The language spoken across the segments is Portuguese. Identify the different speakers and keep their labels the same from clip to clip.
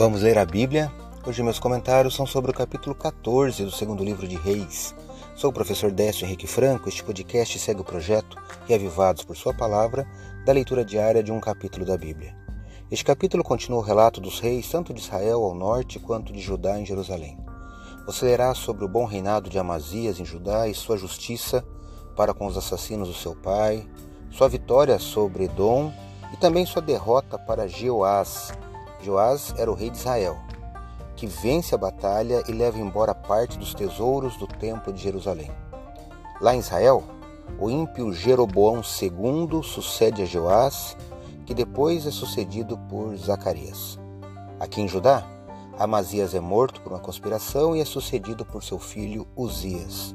Speaker 1: Vamos ler a Bíblia? Hoje meus comentários são sobre o capítulo 14 do segundo livro de Reis. Sou o professor Décio Henrique Franco. Este podcast segue o projeto Reavivados por Sua Palavra, da leitura diária de um capítulo da Bíblia. Este capítulo continua o relato dos reis tanto de Israel ao norte quanto de Judá em Jerusalém. Você lerá sobre o bom reinado de Amazias em Judá e sua justiça para com os assassinos do seu pai, sua vitória sobre Edom e também sua derrota para Jeoás, Joás era o rei de Israel, que vence a batalha e leva embora parte dos tesouros do templo de Jerusalém. Lá em Israel, o ímpio Jeroboão II sucede a Joás, que depois é sucedido por Zacarias. Aqui em Judá, Amazias é morto por uma conspiração e é sucedido por seu filho Uzias.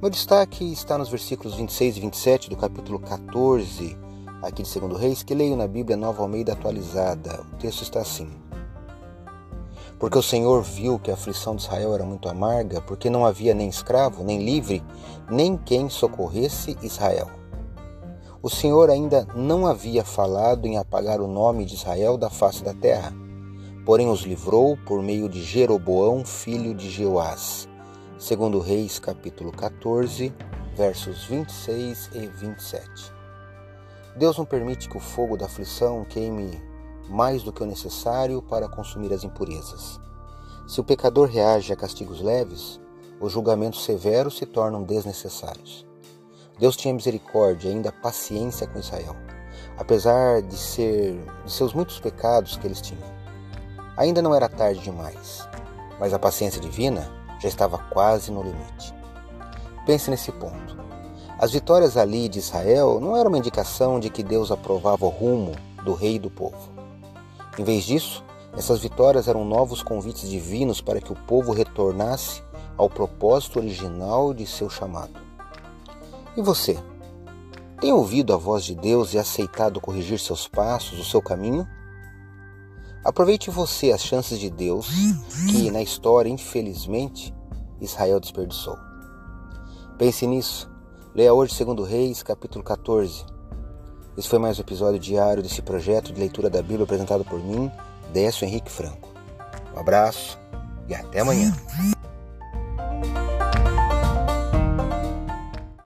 Speaker 1: Meu destaque está nos versículos 26 e 27 do capítulo 14 aqui de Segundo Reis, que leio na Bíblia Nova Almeida atualizada. O texto está assim: Porque o Senhor viu que a aflição de Israel era muito amarga, porque não havia nem escravo, nem livre, nem quem socorresse Israel. O Senhor ainda não havia falado em apagar o nome de Israel da face da terra, porém os livrou por meio de Jeroboão, filho de Jeoás. Segundo Reis, capítulo 14, versos 26 e 27. Deus não permite que o fogo da aflição queime mais do que o necessário para consumir as impurezas. Se o pecador reage a castigos leves, os julgamentos severos se tornam desnecessários. Deus tinha misericórdia e ainda paciência com Israel, apesar de, ser, de seus muitos pecados que eles tinham. Ainda não era tarde demais, mas a paciência divina já estava quase no limite. Pense nesse ponto. As vitórias ali de Israel não eram uma indicação de que Deus aprovava o rumo do rei e do povo. Em vez disso, essas vitórias eram novos convites divinos para que o povo retornasse ao propósito original de seu chamado. E você? Tem ouvido a voz de Deus e aceitado corrigir seus passos, o seu caminho? Aproveite você as chances de Deus que, na história, infelizmente, Israel desperdiçou. Pense nisso Leia hoje segundo Reis, capítulo 14. Esse foi mais um episódio diário desse projeto de leitura da Bíblia apresentado por mim, Décio Henrique Franco. Um abraço e até amanhã.